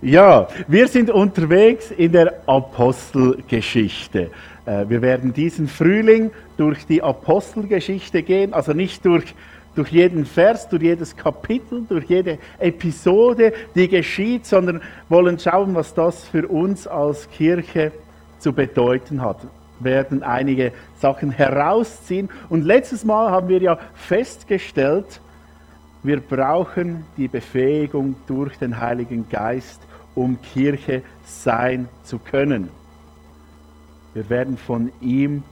Ja, wir sind unterwegs in der Apostelgeschichte. Äh, wir werden diesen Frühling durch die Apostelgeschichte gehen, also nicht durch, durch jeden Vers, durch jedes Kapitel, durch jede Episode, die geschieht, sondern wollen schauen, was das für uns als Kirche zu bedeuten hat. Wir werden einige Sachen herausziehen. Und letztes Mal haben wir ja festgestellt, wir brauchen die Befähigung durch den Heiligen Geist, um Kirche sein zu können. Wir werden von ihm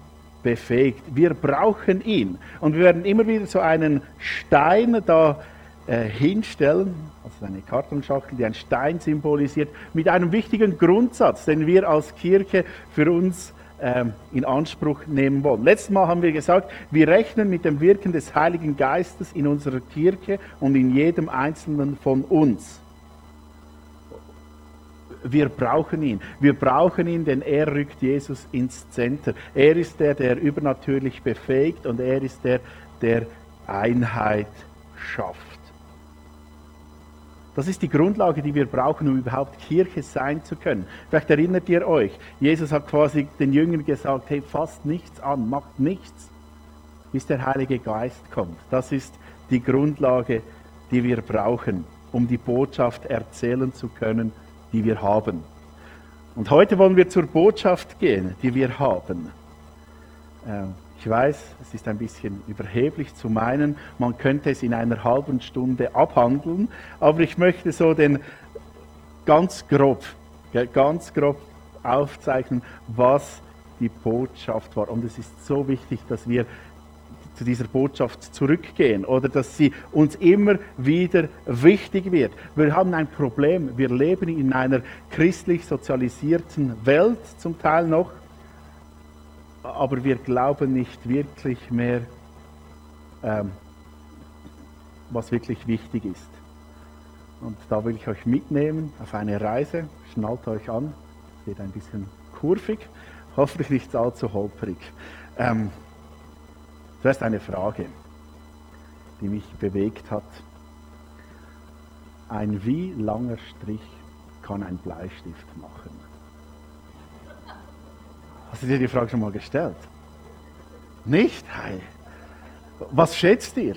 befähigt. Wir brauchen ihn. Und wir werden immer wieder so einen Stein da äh, hinstellen, also eine Kartonschachtel, die einen Stein symbolisiert, mit einem wichtigen Grundsatz, den wir als Kirche für uns ähm, in Anspruch nehmen wollen. Letztes Mal haben wir gesagt, wir rechnen mit dem Wirken des Heiligen Geistes in unserer Kirche und in jedem Einzelnen von uns wir brauchen ihn. Wir brauchen ihn, denn er rückt Jesus ins Zentrum. Er ist der, der übernatürlich befähigt und er ist der, der Einheit schafft. Das ist die Grundlage, die wir brauchen, um überhaupt Kirche sein zu können. Vielleicht erinnert ihr euch, Jesus hat quasi den Jüngern gesagt, hey, fasst nichts an, macht nichts, bis der Heilige Geist kommt. Das ist die Grundlage, die wir brauchen, um die Botschaft erzählen zu können die wir haben. Und heute wollen wir zur Botschaft gehen, die wir haben. Ähm, ich weiß, es ist ein bisschen überheblich zu meinen, man könnte es in einer halben Stunde abhandeln, aber ich möchte so den ganz grob, ganz grob aufzeichnen, was die Botschaft war. Und es ist so wichtig, dass wir zu dieser Botschaft zurückgehen oder dass sie uns immer wieder wichtig wird. Wir haben ein Problem. Wir leben in einer christlich sozialisierten Welt zum Teil noch, aber wir glauben nicht wirklich mehr, ähm, was wirklich wichtig ist. Und da will ich euch mitnehmen auf eine Reise. Schnallt euch an, wird ein bisschen kurvig, hoffentlich nicht allzu holprig. Ähm, Zuerst eine Frage, die mich bewegt hat. Ein wie langer Strich kann ein Bleistift machen? Hast du dir die Frage schon mal gestellt? Nicht? Hey. Was schätzt ihr?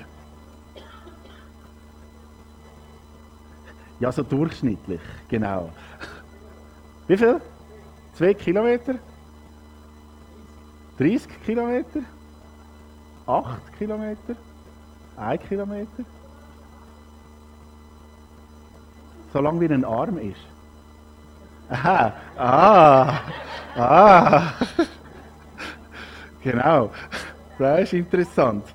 Ja, so durchschnittlich, genau. Wie viel? Zwei Kilometer? 30 Kilometer? 8 Kilometer, 1 Kilometer. Solange wie ein Arm ist. Aha, ah, ah. genau, das ist interessant.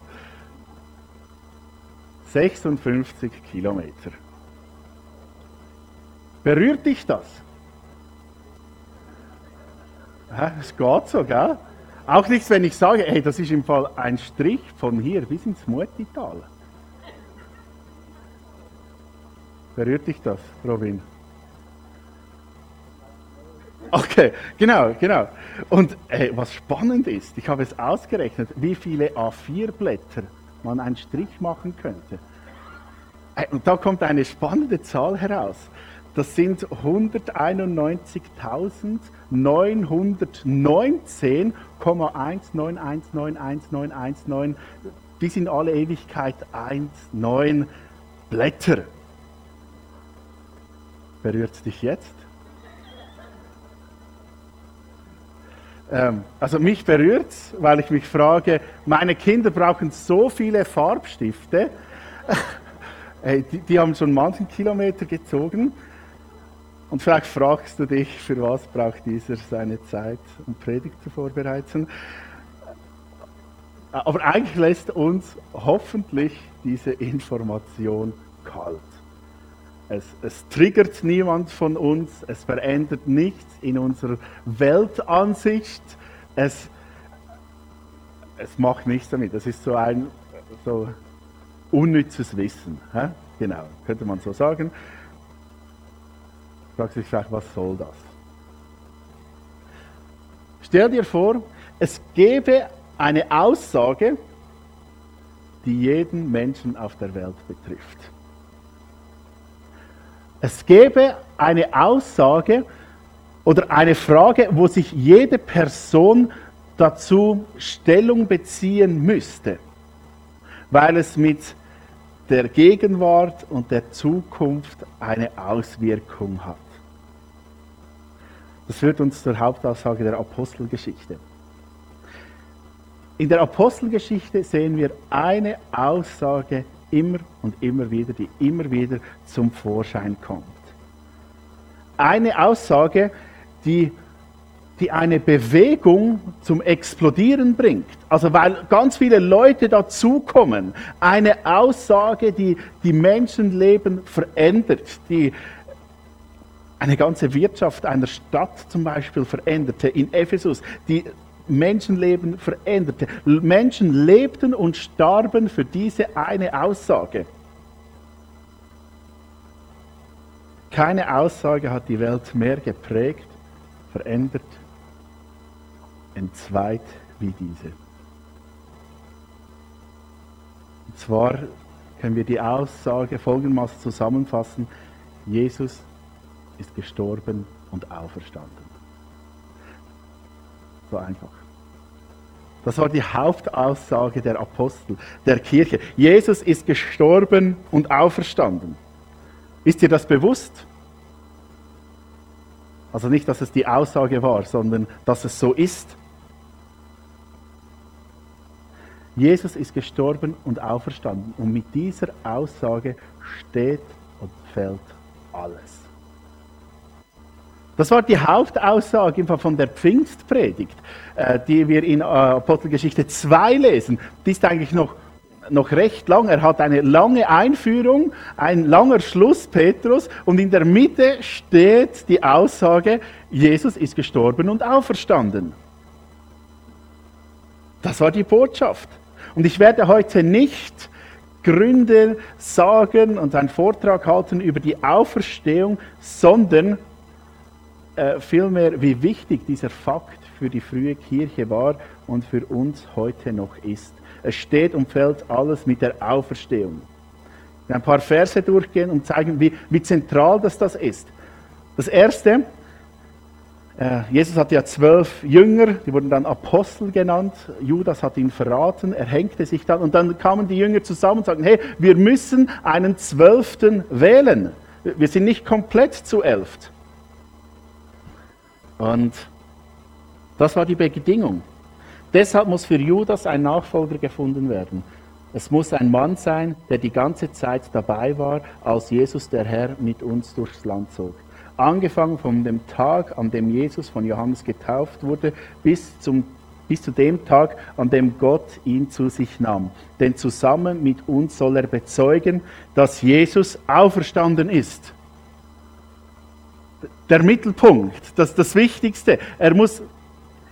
56 Kilometer. Berührt dich das? Es geht so, gell? Auch nichts, wenn ich sage, hey, das ist im Fall ein Strich von hier bis ins Muetital. Berührt dich das, Robin? Okay, genau, genau. Und hey, was spannend ist, ich habe es ausgerechnet, wie viele A4-Blätter man einen Strich machen könnte. Und da kommt eine spannende Zahl heraus. Das sind 191.919,1919119 bis in alle Ewigkeit 1,9 Blätter. Berührt dich jetzt? Ähm, also mich berührt es, weil ich mich frage, meine Kinder brauchen so viele Farbstifte. die, die haben schon manchen Kilometer gezogen. Und vielleicht fragst du dich, für was braucht dieser seine Zeit, um Predigt zu vorbereiten. Aber eigentlich lässt uns hoffentlich diese Information kalt. Es, es, triggert niemand von uns, es verändert nichts in unserer Weltansicht, es, es macht nichts damit. Das ist so ein so unnützes Wissen. Hä? Genau, könnte man so sagen fragt sich vielleicht, was soll das? Stell dir vor, es gäbe eine Aussage, die jeden Menschen auf der Welt betrifft. Es gäbe eine Aussage oder eine Frage, wo sich jede Person dazu Stellung beziehen müsste, weil es mit der Gegenwart und der Zukunft eine Auswirkung hat. Das führt uns zur Hauptaussage der Apostelgeschichte. In der Apostelgeschichte sehen wir eine Aussage immer und immer wieder, die immer wieder zum Vorschein kommt. Eine Aussage, die, die eine Bewegung zum Explodieren bringt. Also weil ganz viele Leute dazukommen. Eine Aussage, die die Menschenleben verändert, die eine ganze Wirtschaft einer Stadt zum Beispiel veränderte in Ephesus, die Menschenleben veränderte. Menschen lebten und starben für diese eine Aussage. Keine Aussage hat die Welt mehr geprägt, verändert, entzweit wie diese. Und zwar können wir die Aussage folgendermaßen zusammenfassen. Jesus ist gestorben und auferstanden. So einfach. Das war die Hauptaussage der Apostel, der Kirche. Jesus ist gestorben und auferstanden. Ist dir das bewusst? Also nicht, dass es die Aussage war, sondern dass es so ist. Jesus ist gestorben und auferstanden. Und mit dieser Aussage steht und fällt alles. Das war die Hauptaussage von der Pfingstpredigt, äh, die wir in äh, Apostelgeschichte 2 lesen. Die ist eigentlich noch, noch recht lang. Er hat eine lange Einführung, ein langer Schluss, Petrus, und in der Mitte steht die Aussage, Jesus ist gestorben und auferstanden. Das war die Botschaft. Und ich werde heute nicht Gründe sagen und einen Vortrag halten über die Auferstehung, sondern äh, vielmehr, wie wichtig dieser Fakt für die frühe Kirche war und für uns heute noch ist. Es steht und fällt alles mit der Auferstehung. Wir ein paar Verse durchgehen und zeigen, wie, wie zentral das, das ist. Das erste, äh, Jesus hatte ja zwölf Jünger, die wurden dann Apostel genannt. Judas hat ihn verraten, er hängte sich dann und dann kamen die Jünger zusammen und sagten, hey, wir müssen einen Zwölften wählen. Wir sind nicht komplett zu elft. Und das war die Bedingung. Deshalb muss für Judas ein Nachfolger gefunden werden. Es muss ein Mann sein, der die ganze Zeit dabei war, als Jesus der Herr mit uns durchs Land zog. Angefangen von dem Tag, an dem Jesus von Johannes getauft wurde, bis, zum, bis zu dem Tag, an dem Gott ihn zu sich nahm. Denn zusammen mit uns soll er bezeugen, dass Jesus auferstanden ist der Mittelpunkt, das, das Wichtigste. Er muss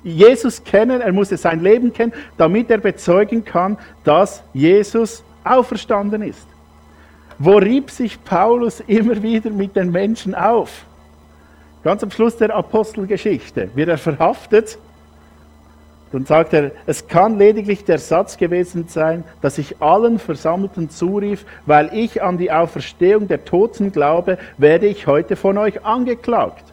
Jesus kennen, er muss sein Leben kennen, damit er bezeugen kann, dass Jesus auferstanden ist. Wo rieb sich Paulus immer wieder mit den Menschen auf? Ganz am Schluss der Apostelgeschichte wird er verhaftet dann sagt er, es kann lediglich der Satz gewesen sein, dass ich allen Versammelten zurief, weil ich an die Auferstehung der Toten glaube, werde ich heute von euch angeklagt.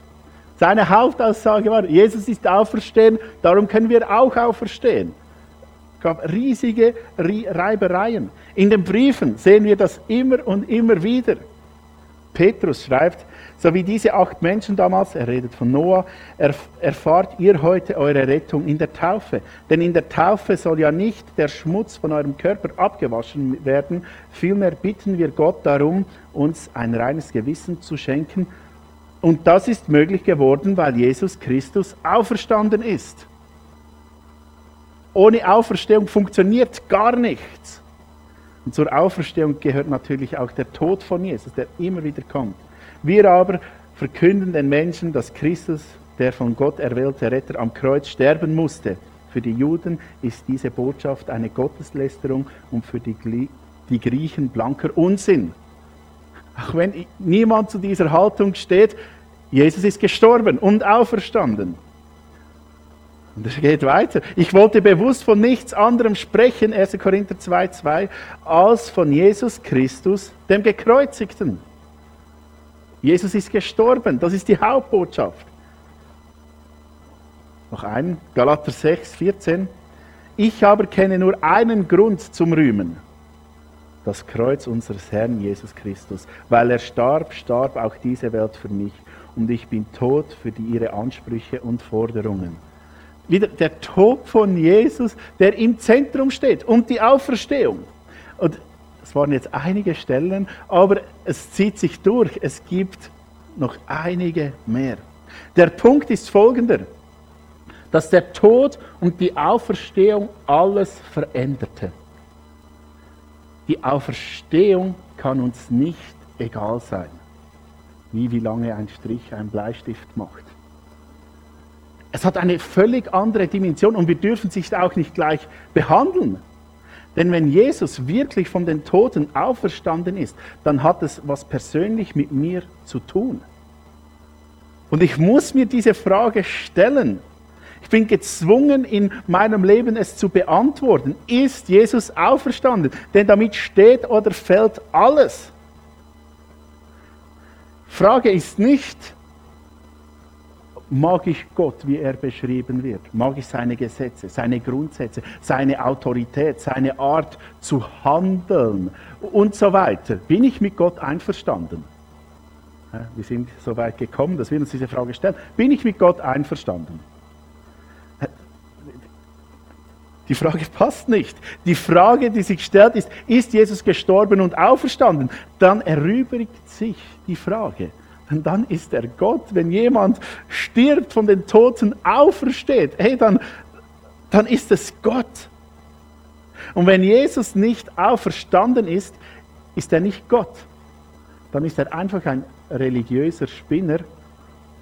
Seine Hauptaussage war, Jesus ist auferstehen, darum können wir auch auferstehen. Es gab riesige Reibereien. In den Briefen sehen wir das immer und immer wieder. Petrus schreibt, so wie diese acht Menschen damals, er redet von Noah, erfahrt ihr heute eure Rettung in der Taufe. Denn in der Taufe soll ja nicht der Schmutz von eurem Körper abgewaschen werden, vielmehr bitten wir Gott darum, uns ein reines Gewissen zu schenken. Und das ist möglich geworden, weil Jesus Christus auferstanden ist. Ohne Auferstehung funktioniert gar nichts. Und zur Auferstehung gehört natürlich auch der Tod von Jesus, der immer wieder kommt. Wir aber verkünden den Menschen, dass Christus, der von Gott erwählte Retter, am Kreuz sterben musste. Für die Juden ist diese Botschaft eine Gotteslästerung und für die, die Griechen blanker Unsinn. Auch wenn niemand zu dieser Haltung steht, Jesus ist gestorben und auferstanden. Und es geht weiter. Ich wollte bewusst von nichts anderem sprechen, 1. Korinther 2,2, als von Jesus Christus, dem Gekreuzigten. Jesus ist gestorben. Das ist die Hauptbotschaft. Noch ein, Galater 6, 14. Ich aber kenne nur einen Grund zum Rühmen. Das Kreuz unseres Herrn Jesus Christus. Weil er starb, starb auch diese Welt für mich. Und ich bin tot für die, ihre Ansprüche und Forderungen. Wieder der Tod von Jesus, der im Zentrum steht und die Auferstehung. Und es waren jetzt einige Stellen, aber es zieht sich durch. Es gibt noch einige mehr. Der Punkt ist folgender dass der Tod und die Auferstehung alles veränderte. Die Auferstehung kann uns nicht egal sein, wie wie lange ein Strich ein Bleistift macht. Es hat eine völlig andere Dimension und wir dürfen sich auch nicht gleich behandeln. Denn wenn Jesus wirklich von den Toten auferstanden ist, dann hat es was persönlich mit mir zu tun. Und ich muss mir diese Frage stellen, ich bin gezwungen, in meinem Leben es zu beantworten. Ist Jesus auferstanden? Denn damit steht oder fällt alles. Frage ist nicht, mag ich Gott, wie er beschrieben wird? Mag ich seine Gesetze, seine Grundsätze, seine Autorität, seine Art zu handeln und so weiter? Bin ich mit Gott einverstanden? Wir sind so weit gekommen, dass wir uns diese Frage stellen. Bin ich mit Gott einverstanden? Die Frage passt nicht. Die Frage, die sich stellt, ist, ist Jesus gestorben und auferstanden? Dann erübrigt sich die Frage. Und dann ist er Gott. Wenn jemand stirbt, von den Toten aufersteht, hey, dann, dann ist es Gott. Und wenn Jesus nicht auferstanden ist, ist er nicht Gott. Dann ist er einfach ein religiöser Spinner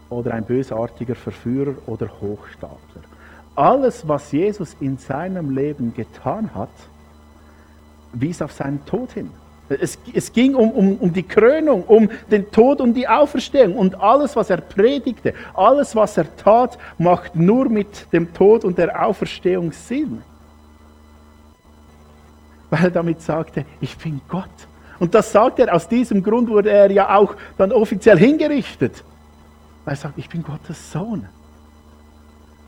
oder ein bösartiger Verführer oder Hochstapler alles, was Jesus in seinem Leben getan hat, wies auf seinen Tod hin. Es, es ging um, um, um die Krönung, um den Tod und die Auferstehung. Und alles, was er predigte, alles, was er tat, macht nur mit dem Tod und der Auferstehung Sinn. Weil er damit sagte, ich bin Gott. Und das sagt er, aus diesem Grund wurde er ja auch dann offiziell hingerichtet. Weil er sagt, ich bin Gottes Sohn.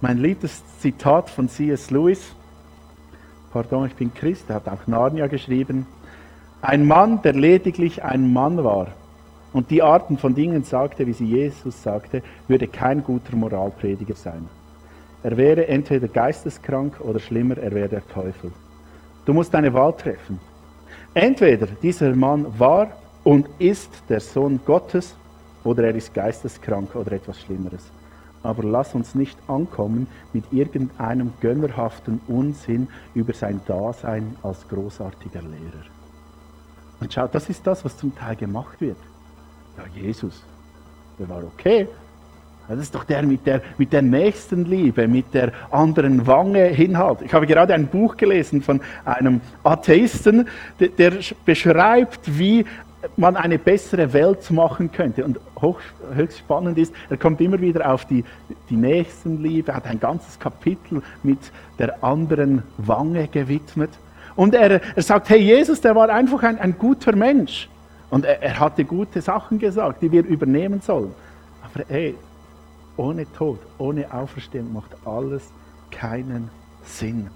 Mein liebstes Zitat von C.S. Lewis, pardon, ich bin Christ, er hat auch Narnia geschrieben, ein Mann, der lediglich ein Mann war und die Arten von Dingen sagte, wie sie Jesus sagte, würde kein guter Moralprediger sein. Er wäre entweder geisteskrank oder schlimmer, er wäre der Teufel. Du musst eine Wahl treffen. Entweder dieser Mann war und ist der Sohn Gottes oder er ist geisteskrank oder etwas Schlimmeres aber lass uns nicht ankommen mit irgendeinem gönnerhaften Unsinn über sein Dasein als großartiger Lehrer. Und schaut, das ist das, was zum Teil gemacht wird. Ja, Jesus, der war okay. Das ist doch der mit der, mit der Nächstenliebe, mit der anderen Wange hinhalt. Ich habe gerade ein Buch gelesen von einem Atheisten, der, der beschreibt, wie man eine bessere Welt machen könnte. Und hoch, höchst spannend ist, er kommt immer wieder auf die, die Nächstenliebe, hat ein ganzes Kapitel mit der anderen Wange gewidmet. Und er, er sagt, hey, Jesus, der war einfach ein, ein guter Mensch. Und er, er hatte gute Sachen gesagt, die wir übernehmen sollen. Aber hey, ohne Tod, ohne Auferstehung macht alles keinen Sinn.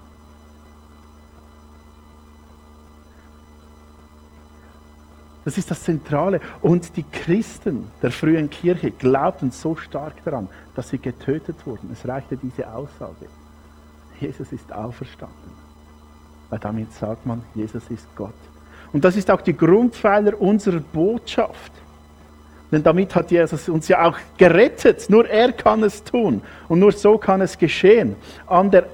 Das ist das Zentrale. Und die Christen der frühen Kirche glaubten so stark daran, dass sie getötet wurden. Es reichte diese Aussage. Jesus ist auferstanden. Weil damit sagt man, Jesus ist Gott. Und das ist auch die Grundpfeiler unserer Botschaft. Denn damit hat Jesus uns ja auch gerettet. Nur er kann es tun. Und nur so kann es geschehen. An der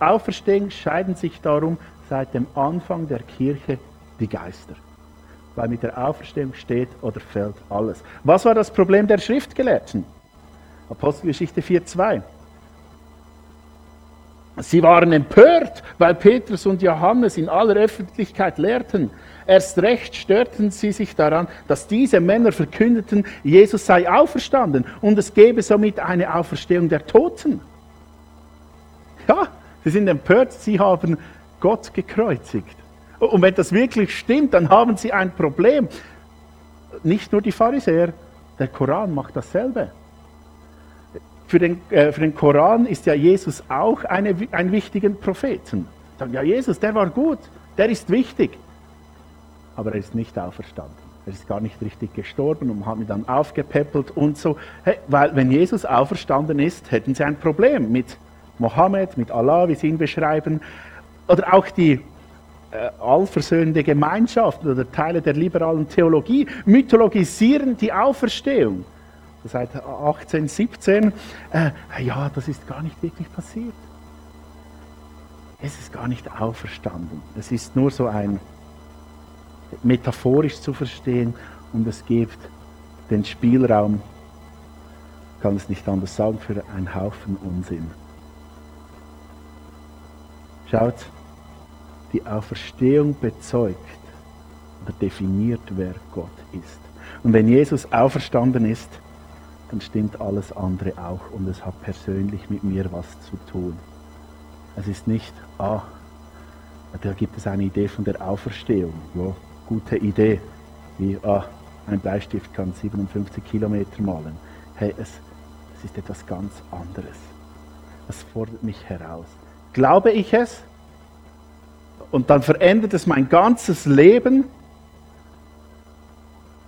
Auferstehung scheiden sich darum seit dem Anfang der Kirche die Geister weil mit der Auferstehung steht oder fällt alles. Was war das Problem der Schriftgelehrten? Apostelgeschichte 4.2. Sie waren empört, weil Petrus und Johannes in aller Öffentlichkeit lehrten. Erst recht störten sie sich daran, dass diese Männer verkündeten, Jesus sei auferstanden und es gebe somit eine Auferstehung der Toten. Ja, sie sind empört, sie haben Gott gekreuzigt. Und wenn das wirklich stimmt, dann haben sie ein Problem. Nicht nur die Pharisäer, Der Koran macht dasselbe. Für den, äh, für den Koran ist ja Jesus auch eine, ein wichtiger Propheten. Sagen, ja, Jesus, der war gut, der ist wichtig. Aber er ist nicht auferstanden. Er ist gar nicht richtig gestorben und hat ihn dann aufgepäppelt und so. Hey, weil wenn Jesus auferstanden ist, hätten sie ein Problem mit Mohammed, mit Allah, wie sie ihn beschreiben. Oder auch die äh, allversöhnende Gemeinschaft oder Teile der liberalen Theologie mythologisieren die Auferstehung. Seit 1817, äh, ja, das ist gar nicht wirklich passiert. Es ist gar nicht auferstanden. Es ist nur so ein metaphorisch zu verstehen und es gibt den Spielraum, kann es nicht anders sagen, für einen Haufen Unsinn. Schaut, die Auferstehung bezeugt oder definiert, wer Gott ist. Und wenn Jesus auferstanden ist, dann stimmt alles andere auch und es hat persönlich mit mir was zu tun. Es ist nicht, ah, da gibt es eine Idee von der Auferstehung. Ja, gute Idee. Wie, ah, ein Bleistift kann 57 Kilometer malen. Hey, es, es ist etwas ganz anderes. Es fordert mich heraus. Glaube ich es? Und dann verändert es mein ganzes Leben?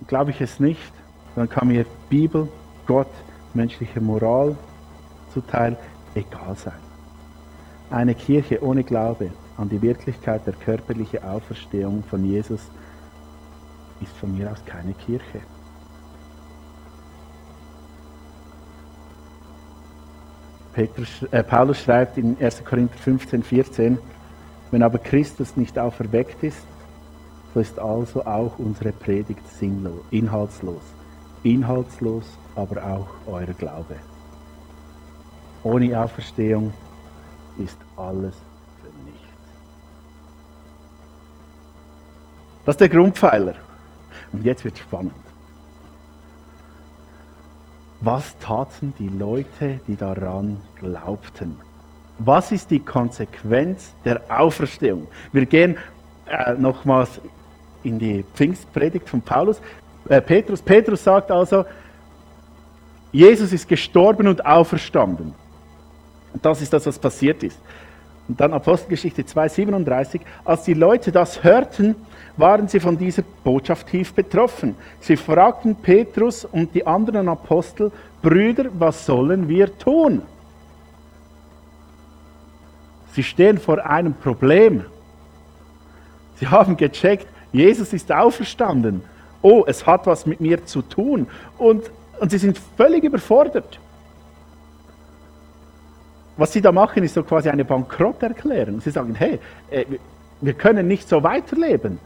Glaube ich es nicht? Dann kann mir Bibel, Gott, menschliche Moral zuteil egal sein. Eine Kirche ohne Glaube an die Wirklichkeit der körperlichen Auferstehung von Jesus ist von mir aus keine Kirche. Petrus, äh, Paulus schreibt in 1. Korinther 15, 14, wenn aber Christus nicht auferweckt ist, so ist also auch unsere Predigt sinnlos, inhaltslos. Inhaltslos, aber auch euer Glaube. Ohne Auferstehung ist alles für nichts. Das ist der Grundpfeiler. Und jetzt wird es spannend. Was taten die Leute, die daran glaubten? Was ist die Konsequenz der Auferstehung? Wir gehen äh, nochmals in die Pfingstpredigt von Paulus. Äh, Petrus. Petrus sagt also, Jesus ist gestorben und auferstanden. Und das ist das, was passiert ist. Und dann Apostelgeschichte 2,37. Als die Leute das hörten, waren sie von dieser Botschaft tief betroffen. Sie fragten Petrus und die anderen Apostel, Brüder, was sollen wir tun? Sie stehen vor einem Problem. Sie haben gecheckt, Jesus ist auferstanden. Oh, es hat was mit mir zu tun. Und, und sie sind völlig überfordert. Was sie da machen, ist so quasi eine Bankrotterklärung. Sie sagen, hey, äh, wir können nicht so weiterleben.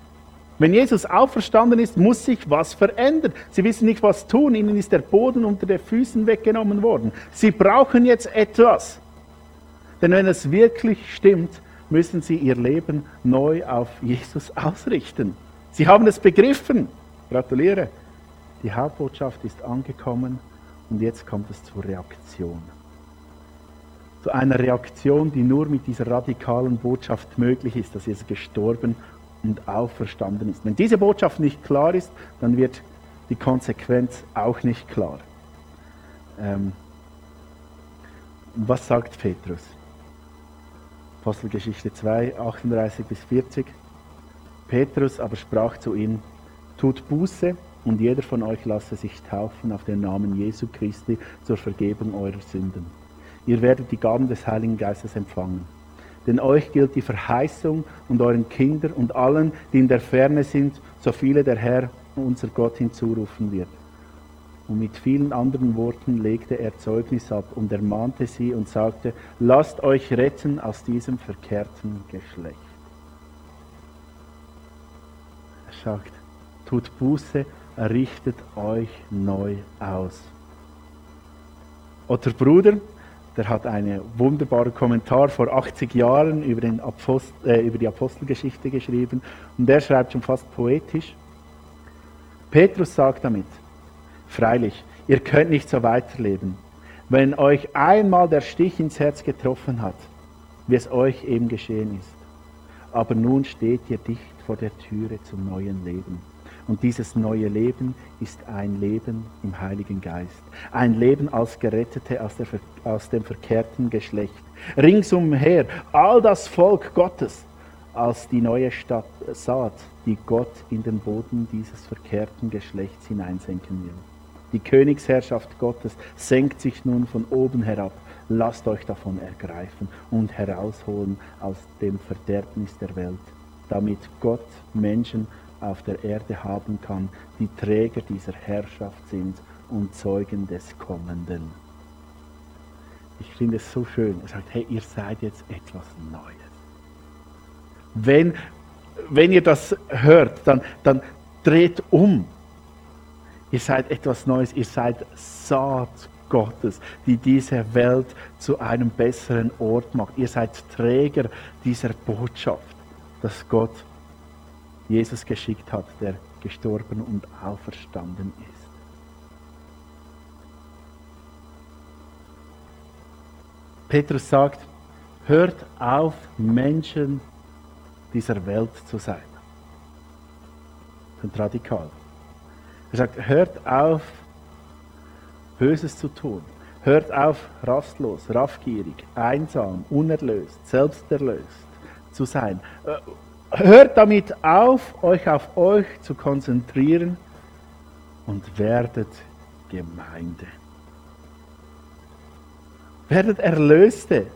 Wenn Jesus auferstanden ist, muss sich was verändern. Sie wissen nicht, was tun. Ihnen ist der Boden unter den Füßen weggenommen worden. Sie brauchen jetzt etwas. Denn wenn es wirklich stimmt, müssen sie ihr Leben neu auf Jesus ausrichten. Sie haben es begriffen. Gratuliere. Die Hauptbotschaft ist angekommen und jetzt kommt es zur Reaktion. Zu einer Reaktion, die nur mit dieser radikalen Botschaft möglich ist, dass Jesus gestorben und auferstanden ist. Wenn diese Botschaft nicht klar ist, dann wird die Konsequenz auch nicht klar. Ähm, was sagt Petrus? Apostelgeschichte 2, 38 bis 40. Petrus aber sprach zu ihnen, tut Buße und jeder von euch lasse sich taufen auf den Namen Jesu Christi zur Vergebung eurer Sünden. Ihr werdet die Gaben des Heiligen Geistes empfangen. Denn euch gilt die Verheißung und euren Kindern und allen, die in der Ferne sind, so viele der Herr, unser Gott, hinzurufen wird. Und mit vielen anderen Worten legte er Zeugnis ab und ermahnte sie und sagte, lasst euch retten aus diesem verkehrten Geschlecht. Er sagt, tut Buße, errichtet euch neu aus. Oder Bruder, der hat einen wunderbaren Kommentar vor 80 Jahren über, Apostel, äh, über die Apostelgeschichte geschrieben und der schreibt schon fast poetisch. Petrus sagt damit, freilich, ihr könnt nicht so weiterleben. Wenn euch einmal der Stich ins Herz getroffen hat, wie es euch eben geschehen ist. Aber nun steht ihr dicht vor der Türe zum neuen Leben. Und dieses neue Leben ist ein Leben im Heiligen Geist. Ein Leben als Gerettete aus, der, aus dem verkehrten Geschlecht. Ringsumher all das Volk Gottes als die neue Stadt, Saat, die Gott in den Boden dieses verkehrten Geschlechts hineinsenken will. Die Königsherrschaft Gottes senkt sich nun von oben herab. Lasst euch davon ergreifen und herausholen aus dem Verderbnis der Welt, damit Gott Menschen auf der Erde haben kann, die Träger dieser Herrschaft sind und Zeugen des Kommenden. Ich finde es so schön. Er sagt, hey, ihr seid jetzt etwas Neues. Wenn, wenn ihr das hört, dann, dann dreht um. Ihr seid etwas Neues, ihr seid Saat Gottes, die diese Welt zu einem besseren Ort macht. Ihr seid Träger dieser Botschaft, dass Gott Jesus geschickt hat, der gestorben und auferstanden ist. Petrus sagt, hört auf, Menschen dieser Welt zu sein. Und radikal. Er sagt, hört auf, Böses zu tun. Hört auf, rastlos, raffgierig, einsam, unerlöst, selbsterlöst zu sein. Hört damit auf, euch auf euch zu konzentrieren und werdet Gemeinde. Werdet Erlöste.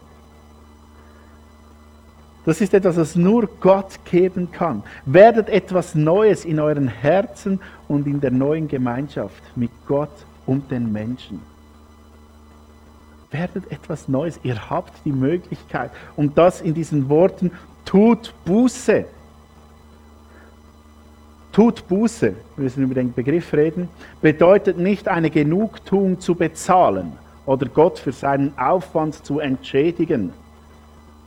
Das ist etwas, was nur Gott geben kann. Werdet etwas Neues in euren Herzen und in der neuen Gemeinschaft mit Gott und den Menschen. Werdet etwas Neues. Ihr habt die Möglichkeit. Und das in diesen Worten, tut Buße. Tut Buße, wir müssen über den Begriff reden, bedeutet nicht eine Genugtuung zu bezahlen oder Gott für seinen Aufwand zu entschädigen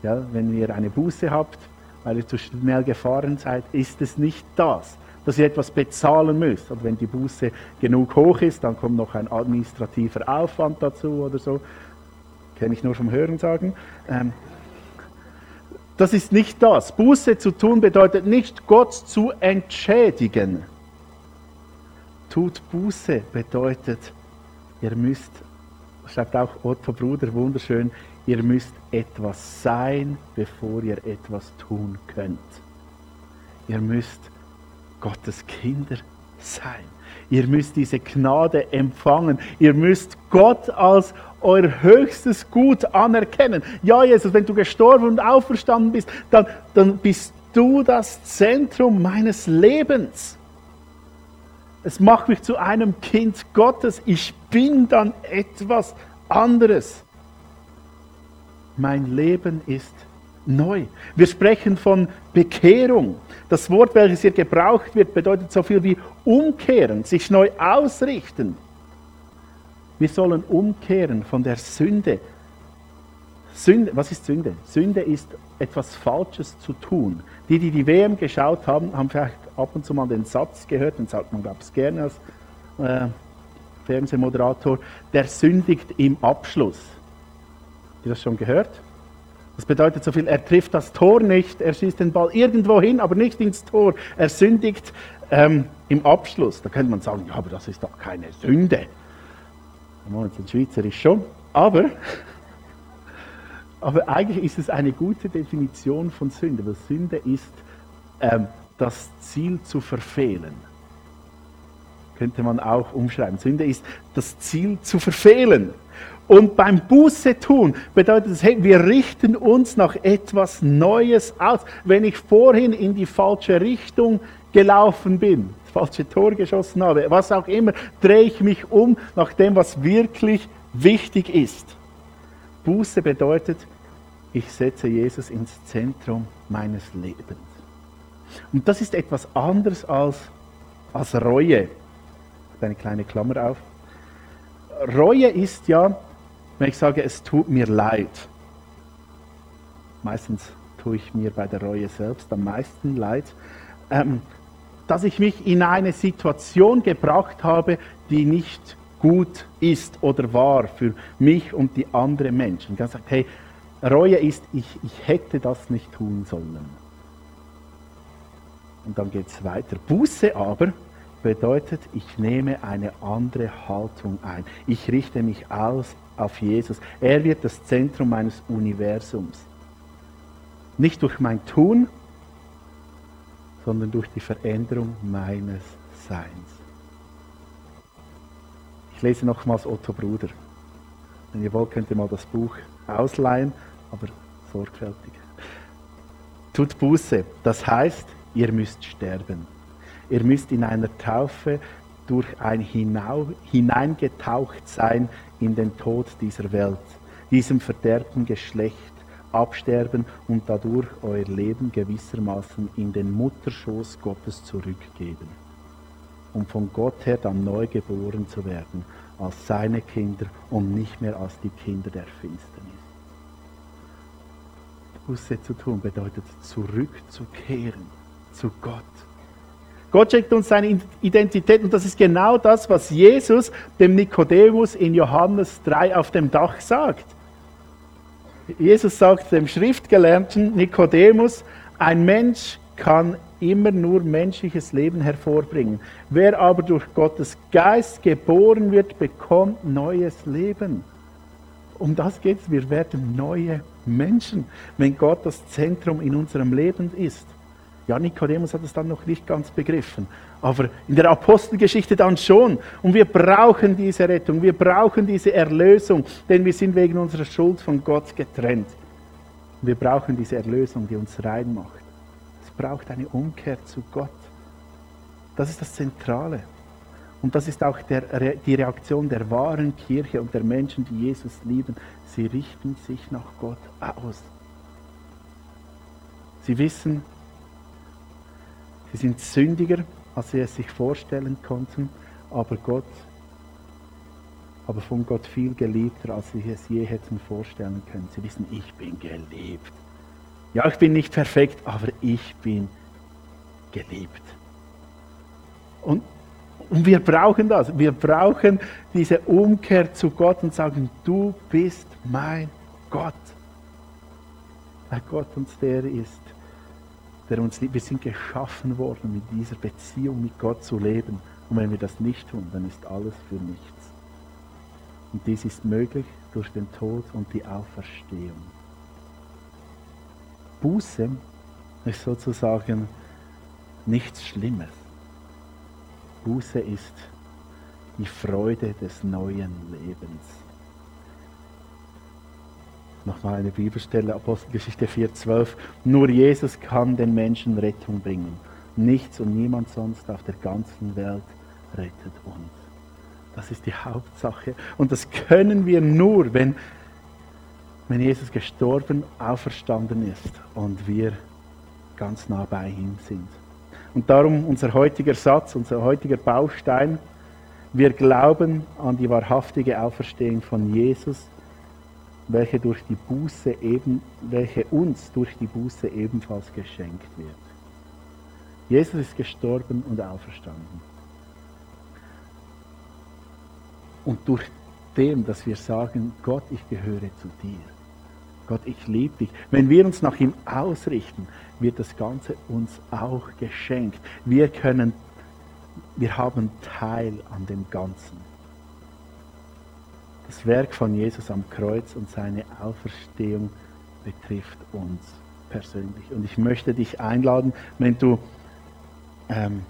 ja, wenn ihr eine Buße habt, weil ihr zu schnell gefahren seid, ist es nicht das, dass ihr etwas bezahlen müsst. Oder wenn die Buße genug hoch ist, dann kommt noch ein administrativer Aufwand dazu oder so. Kenne ich nur vom Hören sagen. Ähm, das ist nicht das. Buße zu tun bedeutet nicht, Gott zu entschädigen. Tut Buße bedeutet, ihr müsst, schreibt auch Otto Bruder wunderschön, Ihr müsst etwas sein, bevor ihr etwas tun könnt. Ihr müsst Gottes Kinder sein. Ihr müsst diese Gnade empfangen. Ihr müsst Gott als euer höchstes Gut anerkennen. Ja, Jesus, wenn du gestorben und auferstanden bist, dann, dann bist du das Zentrum meines Lebens. Es macht mich zu einem Kind Gottes. Ich bin dann etwas anderes mein Leben ist neu. Wir sprechen von Bekehrung. Das Wort, welches hier gebraucht wird, bedeutet so viel wie umkehren, sich neu ausrichten. Wir sollen umkehren von der Sünde. Sünde, was ist Sünde? Sünde ist etwas Falsches zu tun. Die, die die WM geschaut haben, haben vielleicht ab und zu mal den Satz gehört, den sagt man, glaube ich, gerne als äh, Fernsehmoderator, der sündigt im Abschluss. Habt ihr das schon gehört? Das bedeutet so viel, er trifft das Tor nicht, er schießt den Ball irgendwo hin, aber nicht ins Tor. Er sündigt ähm, im Abschluss. Da könnte man sagen, ja, aber das ist doch keine Sünde. Moment, in Schweizerisch schon. Aber, aber eigentlich ist es eine gute Definition von Sünde, weil Sünde ist ähm, das Ziel zu verfehlen. Könnte man auch umschreiben. Sünde ist das Ziel zu verfehlen. Und beim Buße tun bedeutet es, hey, wir richten uns nach etwas Neues aus. Wenn ich vorhin in die falsche Richtung gelaufen bin, das falsche Tor geschossen habe, was auch immer, drehe ich mich um nach dem, was wirklich wichtig ist. Buße bedeutet, ich setze Jesus ins Zentrum meines Lebens. Und das ist etwas anderes als, als Reue. Eine kleine Klammer auf. Reue ist ja, wenn ich sage, es tut mir leid, meistens tue ich mir bei der Reue selbst am meisten leid, ähm, dass ich mich in eine Situation gebracht habe, die nicht gut ist oder war für mich und die anderen Menschen. Ich habe gesagt, hey, Reue ist, ich, ich hätte das nicht tun sollen. Und dann geht es weiter. Buße aber bedeutet, ich nehme eine andere Haltung ein. Ich richte mich aus auf Jesus. Er wird das Zentrum meines Universums. Nicht durch mein Tun, sondern durch die Veränderung meines Seins. Ich lese nochmals Otto Bruder. Wenn ihr wollt, könnt ihr mal das Buch ausleihen, aber sorgfältig. Tut Buße, das heißt, ihr müsst sterben. Ihr müsst in einer Taufe durch ein Hinau hineingetaucht sein in den Tod dieser Welt, diesem verderbten Geschlecht absterben und dadurch euer Leben gewissermaßen in den Mutterschoß Gottes zurückgeben, um von Gott her dann neu geboren zu werden, als seine Kinder und nicht mehr als die Kinder der Finsternis. Buße zu tun bedeutet zurückzukehren zu Gott. Gott schenkt uns seine Identität und das ist genau das, was Jesus dem Nikodemus in Johannes 3 auf dem Dach sagt. Jesus sagt dem schriftgelernten Nikodemus, ein Mensch kann immer nur menschliches Leben hervorbringen. Wer aber durch Gottes Geist geboren wird, bekommt neues Leben. Um das geht es. Wir werden neue Menschen, wenn Gott das Zentrum in unserem Leben ist. Ja, Nikodemus hat es dann noch nicht ganz begriffen, aber in der Apostelgeschichte dann schon. Und wir brauchen diese Rettung, wir brauchen diese Erlösung, denn wir sind wegen unserer Schuld von Gott getrennt. Wir brauchen diese Erlösung, die uns rein macht. Es braucht eine Umkehr zu Gott. Das ist das Zentrale. Und das ist auch der, die Reaktion der wahren Kirche und der Menschen, die Jesus lieben. Sie richten sich nach Gott aus. Sie wissen, Sie sind sündiger, als sie es sich vorstellen konnten, aber Gott, aber von Gott viel geliebter, als sie es je hätten vorstellen können. Sie wissen, ich bin geliebt. Ja, ich bin nicht perfekt, aber ich bin geliebt. Und, und wir brauchen das. Wir brauchen diese Umkehr zu Gott und sagen, du bist mein Gott. Weil Gott uns der ist, der uns liebt. Wir sind geschaffen worden, mit dieser Beziehung mit Gott zu leben. Und wenn wir das nicht tun, dann ist alles für nichts. Und dies ist möglich durch den Tod und die Auferstehung. Buße ist sozusagen nichts Schlimmes. Buße ist die Freude des neuen Lebens nochmal eine Bibelstelle, Apostelgeschichte 4,12. Nur Jesus kann den Menschen Rettung bringen. Nichts und niemand sonst auf der ganzen Welt rettet uns. Das ist die Hauptsache. Und das können wir nur, wenn, wenn Jesus gestorben, auferstanden ist und wir ganz nah bei ihm sind. Und darum unser heutiger Satz, unser heutiger Baustein. Wir glauben an die wahrhaftige Auferstehung von Jesus welche durch die Buße eben, welche uns durch die Buße ebenfalls geschenkt wird. Jesus ist gestorben und auferstanden. Und durch dem, dass wir sagen, Gott, ich gehöre zu dir. Gott, ich liebe dich. Wenn wir uns nach ihm ausrichten, wird das Ganze uns auch geschenkt. Wir können, wir haben Teil an dem Ganzen. Das Werk von Jesus am Kreuz und seine Auferstehung betrifft uns persönlich. Und ich möchte dich einladen, wenn du ähm,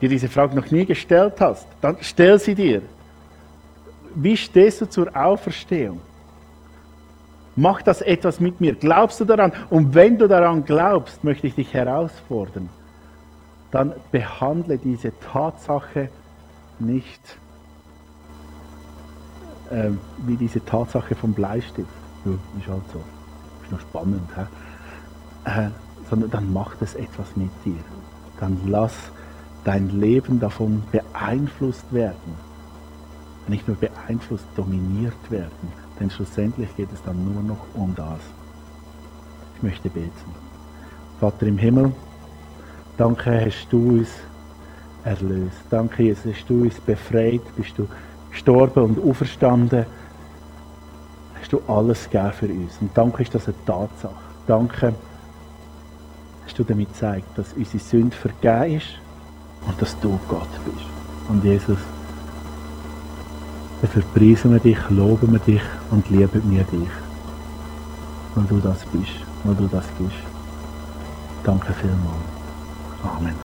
dir diese Frage noch nie gestellt hast, dann stell sie dir. Wie stehst du zur Auferstehung? Macht das etwas mit mir? Glaubst du daran? Und wenn du daran glaubst, möchte ich dich herausfordern, dann behandle diese Tatsache nicht äh, wie diese Tatsache vom Bleistift. Ja, ist halt so. Ist noch spannend. Äh, sondern dann macht es etwas mit dir. Dann lass dein Leben davon beeinflusst werden. Nicht nur beeinflusst, dominiert werden. Denn schlussendlich geht es dann nur noch um das. Ich möchte beten. Vater im Himmel, danke hast du uns erlöst. Danke, Jesus, hast du uns befreit, bist du gestorben und auferstanden, hast du alles gegeben für uns. Und danke ist das eine Tatsache. Danke hast du damit gezeigt, dass unsere Sünde vergeben ist und dass du Gott bist. Und Jesus, dafür preisen wir dich, loben wir dich und lieben wir dich. Weil du das bist, weil du das bist. Danke vielmals. Amen.